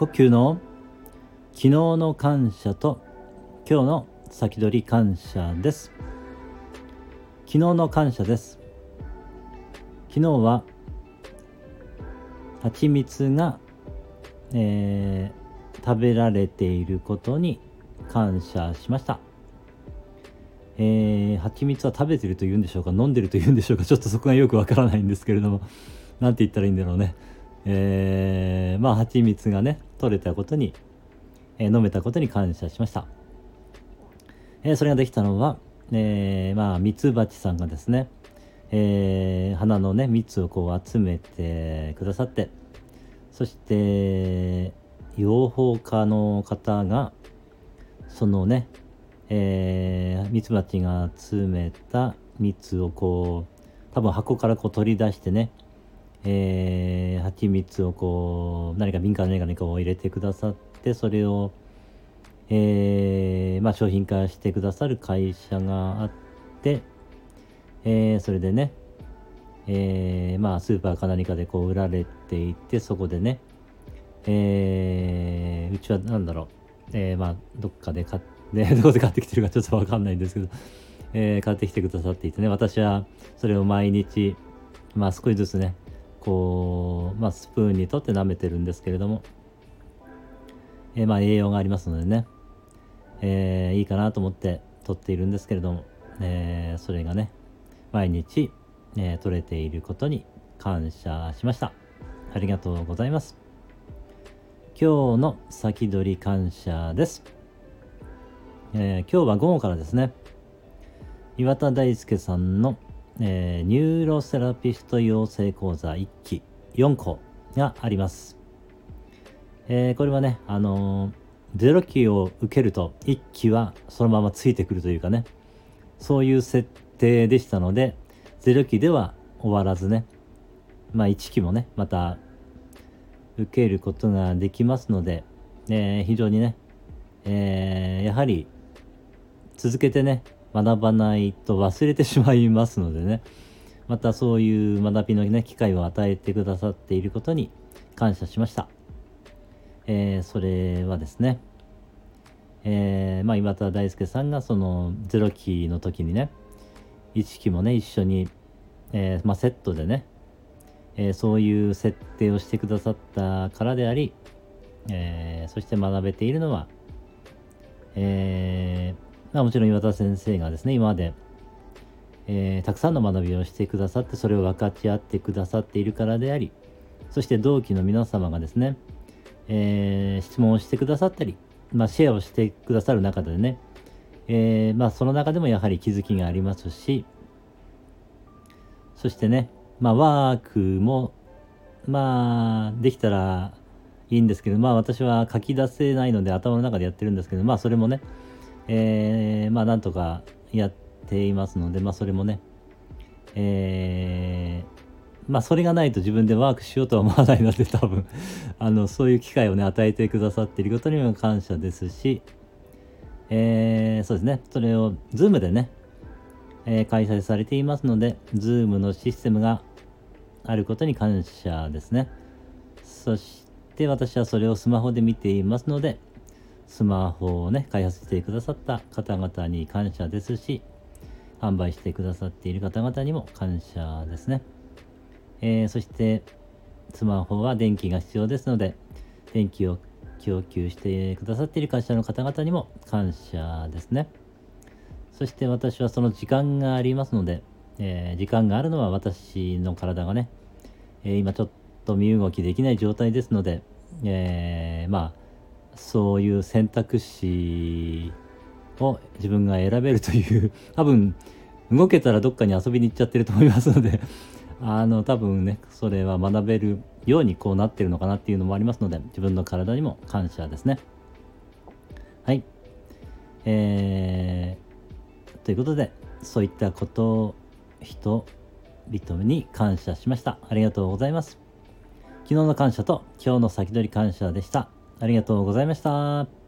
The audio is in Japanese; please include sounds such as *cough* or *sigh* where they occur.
呼吸の昨日の感謝と今日の先取り感謝です。昨日の感謝です。昨日は蜂蜜が、えー、食べられていることに感謝しました。えー、蜂蜜は食べてると言うんでしょうか？飲んでると言うんでしょうか？ちょっとそこがよくわからないんですけれども。何て言ったらいいんだろうね。えー、まあ蜂蜜がね取れたことに、えー、飲めたことに感謝しました、えー、それができたのは、えー、まあミツバチさんがですね、えー、花のね蜜をこう集めてくださってそして養蜂家の方がそのねえー、ミツバチが集めた蜜をこう多分箱からこう取り出してね、えー、蜂蜜をこう何か敏感な何かを入れてくださってそれを、えー、まあ、商品化してくださる会社があって、えー、それでね、えまあ、スーパーか何かでこう売られていてそこでね、えうちは何だろう、えまあ、どっかで買って、*laughs* どこで買ってきてるかちょっとわかんないんですけど、えー、買ってきてくださっていてね、私はそれを毎日、まあ少しずつね、こう、まあスプーンに取って舐めてるんですけれども、えー、まあ栄養がありますのでね、えー、いいかなと思って取っているんですけれども、えー、それがね、毎日、えー、取れていることに感謝しました。ありがとうございます。今日の先取り感謝です。えー、今日は午後からですね、岩田大輔さんの、えー、ニューロセラピスト養成講座1期4講があります。えー、これはね、あのー、0期を受けると1期はそのままついてくるというかね、そういう設定でしたので、0期では終わらずね、まあ1期もね、また受けることができますので、えー、非常にね、えー、やはり続けてね学ばないと忘れてしまいますのでね。またそういう学びのね機会を与えてくださっていることに感謝しました、えー、それはですね。えー、まあ、岩田大輔さんがその0期の時にね1期もね一緒に、えー、まあ、セットでね、えそういう設定をしてくださったからであり、えそして学べているのは、えー、もちろん岩田先生がですね今まで、えー、たくさんの学びをしてくださってそれを分かち合ってくださっているからでありそして同期の皆様がですね、えー、質問をしてくださったり、まあ、シェアをしてくださる中でね、えー、まあ、その中でもやはり気づきがありますしそしてね、まあ、ワークもまあできたらいいんですけどまあ私は書き出せないので頭の中でやってるんですけどまあそれもねえー、まあなんとかやっていますので、まあそれもね、えー、まあそれがないと自分でワークしようとは思わないので *laughs* 多分。あのそういう機会をね与えてくださっていることにも感謝ですし、えー、そうですね。それを Zoom でね、えー、開催されていますので Zoom のシステムがあることに感謝ですね。そして私はそれをスマホで見ていますのでスマホをね、開発してくださった方々に感謝ですし、販売してくださっている方々にも感謝ですね。えー、そして、スマホは電気が必要ですので、電気を供給してくださっている会社の方々にも感謝ですね。そして私はその時間がありますので、えー、時間があるのは私の体がね、えー、今ちょっと身動きできない状態ですので、えー、まあ、そういう選択肢を自分が選べるという *laughs* 多分動けたらどっかに遊びに行っちゃってると思いますので *laughs* あの多分ねそれは学べるようにこうなってるのかなっていうのもありますので自分の体にも感謝ですね。はい。えー、ということでそういったこと人々に感謝しました。ありがとうございます。昨日の感謝と今日の先取り感謝でした。ありがとうございました。